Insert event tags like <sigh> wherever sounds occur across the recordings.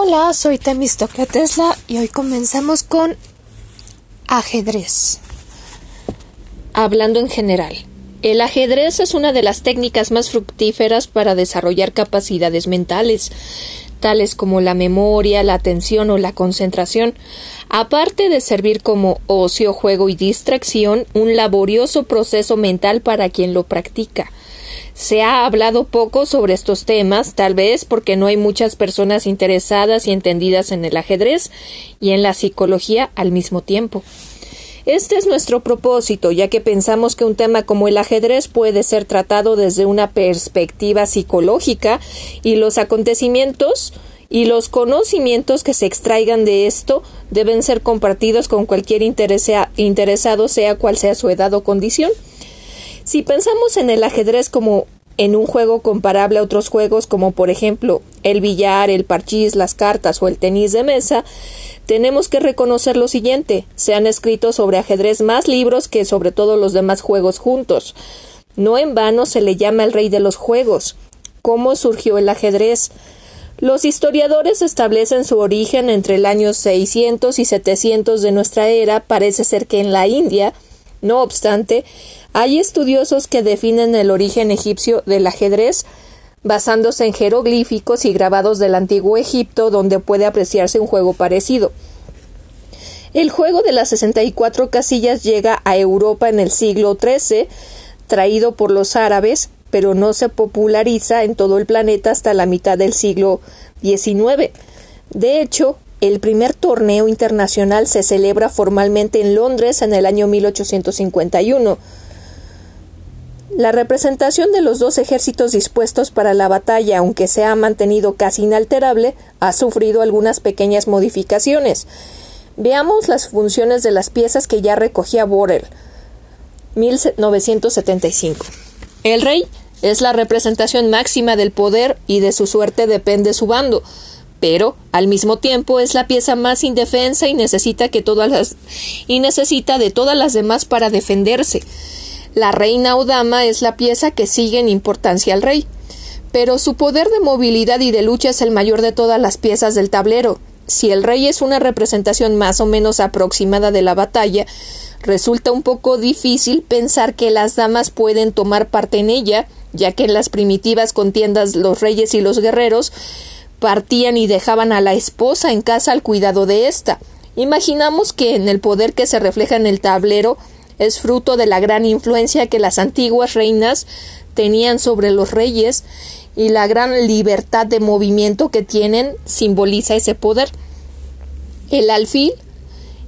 Hola, soy Temistoclea Tesla y hoy comenzamos con ajedrez. Hablando en general, el ajedrez es una de las técnicas más fructíferas para desarrollar capacidades mentales, tales como la memoria, la atención o la concentración, aparte de servir como ocio, juego y distracción, un laborioso proceso mental para quien lo practica. Se ha hablado poco sobre estos temas, tal vez porque no hay muchas personas interesadas y entendidas en el ajedrez y en la psicología al mismo tiempo. Este es nuestro propósito, ya que pensamos que un tema como el ajedrez puede ser tratado desde una perspectiva psicológica y los acontecimientos y los conocimientos que se extraigan de esto deben ser compartidos con cualquier interesado, sea cual sea su edad o condición. Si pensamos en el ajedrez como en un juego comparable a otros juegos como por ejemplo el billar, el parchís, las cartas o el tenis de mesa, tenemos que reconocer lo siguiente se han escrito sobre ajedrez más libros que sobre todos los demás juegos juntos. No en vano se le llama el rey de los juegos. ¿Cómo surgió el ajedrez? Los historiadores establecen su origen entre el año 600 y 700 de nuestra era. Parece ser que en la India, no obstante, hay estudiosos que definen el origen egipcio del ajedrez basándose en jeroglíficos y grabados del antiguo Egipto donde puede apreciarse un juego parecido. El juego de las 64 casillas llega a Europa en el siglo XIII, traído por los árabes, pero no se populariza en todo el planeta hasta la mitad del siglo XIX. De hecho, el primer torneo internacional se celebra formalmente en Londres en el año 1851. La representación de los dos ejércitos dispuestos para la batalla, aunque se ha mantenido casi inalterable, ha sufrido algunas pequeñas modificaciones. Veamos las funciones de las piezas que ya recogía Borel. 1975. El rey es la representación máxima del poder y de su suerte depende su bando, pero al mismo tiempo es la pieza más indefensa y necesita que todas las y necesita de todas las demás para defenderse. La reina o dama es la pieza que sigue en importancia al rey, pero su poder de movilidad y de lucha es el mayor de todas las piezas del tablero. Si el rey es una representación más o menos aproximada de la batalla, resulta un poco difícil pensar que las damas pueden tomar parte en ella, ya que en las primitivas contiendas los reyes y los guerreros partían y dejaban a la esposa en casa al cuidado de ésta. Imaginamos que en el poder que se refleja en el tablero es fruto de la gran influencia que las antiguas reinas tenían sobre los reyes y la gran libertad de movimiento que tienen simboliza ese poder. El alfil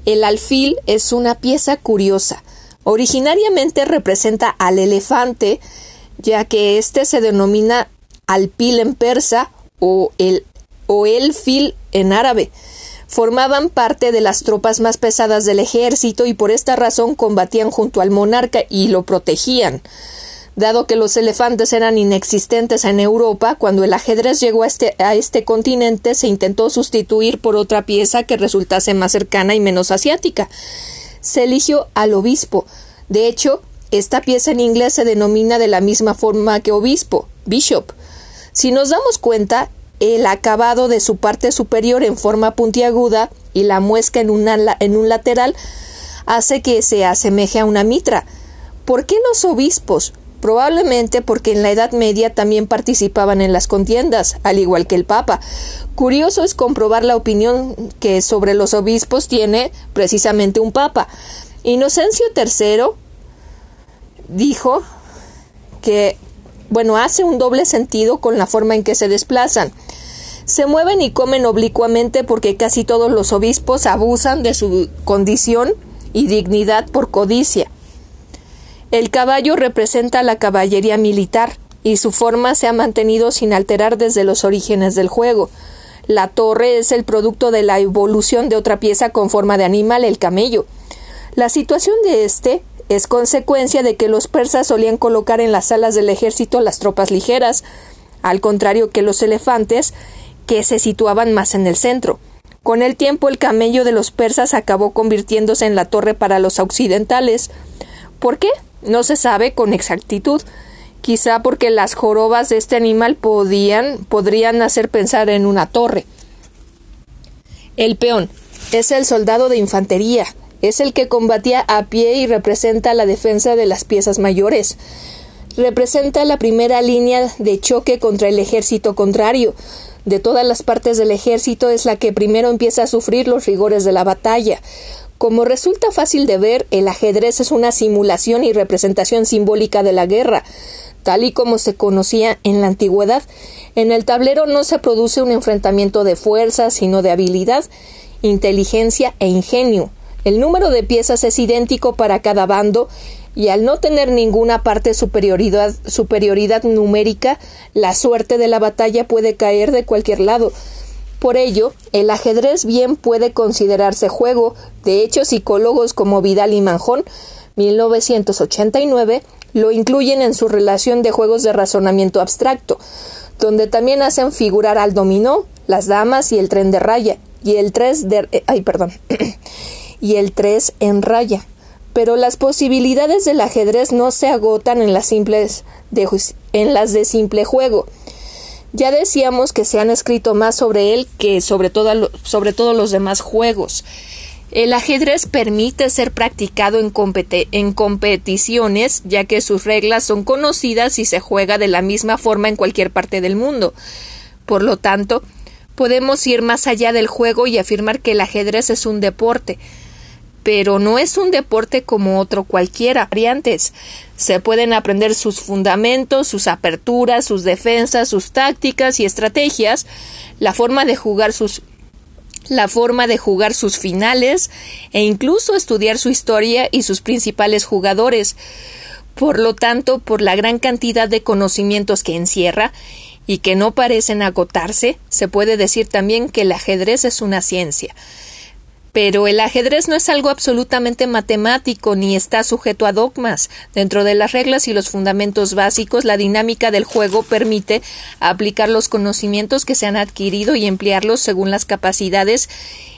el alfil es una pieza curiosa. Originariamente representa al elefante, ya que éste se denomina alpil en persa o el o el fil en árabe formaban parte de las tropas más pesadas del ejército y por esta razón combatían junto al monarca y lo protegían. Dado que los elefantes eran inexistentes en Europa, cuando el ajedrez llegó a este, a este continente se intentó sustituir por otra pieza que resultase más cercana y menos asiática. Se eligió al obispo. De hecho, esta pieza en inglés se denomina de la misma forma que obispo, bishop. Si nos damos cuenta, el acabado de su parte superior en forma puntiaguda y la muesca en, en un lateral hace que se asemeje a una mitra. ¿Por qué los obispos? Probablemente porque en la Edad Media también participaban en las contiendas, al igual que el Papa. Curioso es comprobar la opinión que sobre los obispos tiene precisamente un Papa. Inocencio III dijo que, bueno, hace un doble sentido con la forma en que se desplazan. Se mueven y comen oblicuamente porque casi todos los obispos abusan de su condición y dignidad por codicia. El caballo representa la caballería militar y su forma se ha mantenido sin alterar desde los orígenes del juego. La torre es el producto de la evolución de otra pieza con forma de animal, el camello. La situación de este es consecuencia de que los persas solían colocar en las salas del ejército las tropas ligeras, al contrario que los elefantes, que se situaban más en el centro. Con el tiempo el camello de los persas acabó convirtiéndose en la torre para los occidentales. ¿Por qué? No se sabe con exactitud. Quizá porque las jorobas de este animal podían, podrían hacer pensar en una torre. El peón es el soldado de infantería, es el que combatía a pie y representa la defensa de las piezas mayores. Representa la primera línea de choque contra el ejército contrario. De todas las partes del ejército es la que primero empieza a sufrir los rigores de la batalla. Como resulta fácil de ver, el ajedrez es una simulación y representación simbólica de la guerra. Tal y como se conocía en la antigüedad, en el tablero no se produce un enfrentamiento de fuerza, sino de habilidad, inteligencia e ingenio. El número de piezas es idéntico para cada bando y al no tener ninguna parte superioridad, superioridad numérica, la suerte de la batalla puede caer de cualquier lado. Por ello, el ajedrez bien puede considerarse juego. De hecho, psicólogos como Vidal y Manjón, 1989, lo incluyen en su relación de juegos de razonamiento abstracto, donde también hacen figurar al dominó, las damas y el tren de raya, y el 3 de eh, ay, perdón, <clears throat> y el 3 en raya. Pero las posibilidades del ajedrez no se agotan en las simples de, en las de simple juego. Ya decíamos que se han escrito más sobre él que sobre, sobre todos los demás juegos. El ajedrez permite ser practicado en, en, competiciones, ya que sus reglas son conocidas y se juega de la misma forma en cualquier parte del mundo. Por lo tanto, podemos ir más allá del juego y afirmar que el ajedrez es un deporte, pero no es un deporte como otro cualquiera. Variantes. Se pueden aprender sus fundamentos, sus aperturas, sus defensas, sus tácticas y estrategias, la forma de jugar sus la forma de jugar sus finales e incluso estudiar su historia y sus principales jugadores. Por lo tanto, por la gran cantidad de conocimientos que encierra y que no parecen agotarse, se puede decir también que el ajedrez es una ciencia. Pero el ajedrez no es algo absolutamente matemático ni está sujeto a dogmas. Dentro de las reglas y los fundamentos básicos, la dinámica del juego permite aplicar los conocimientos que se han adquirido y emplearlos según las capacidades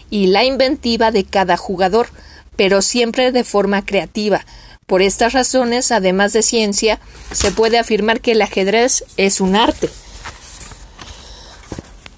y la inventiva de cada jugador, pero siempre de forma creativa. Por estas razones, además de ciencia, se puede afirmar que el ajedrez es un arte.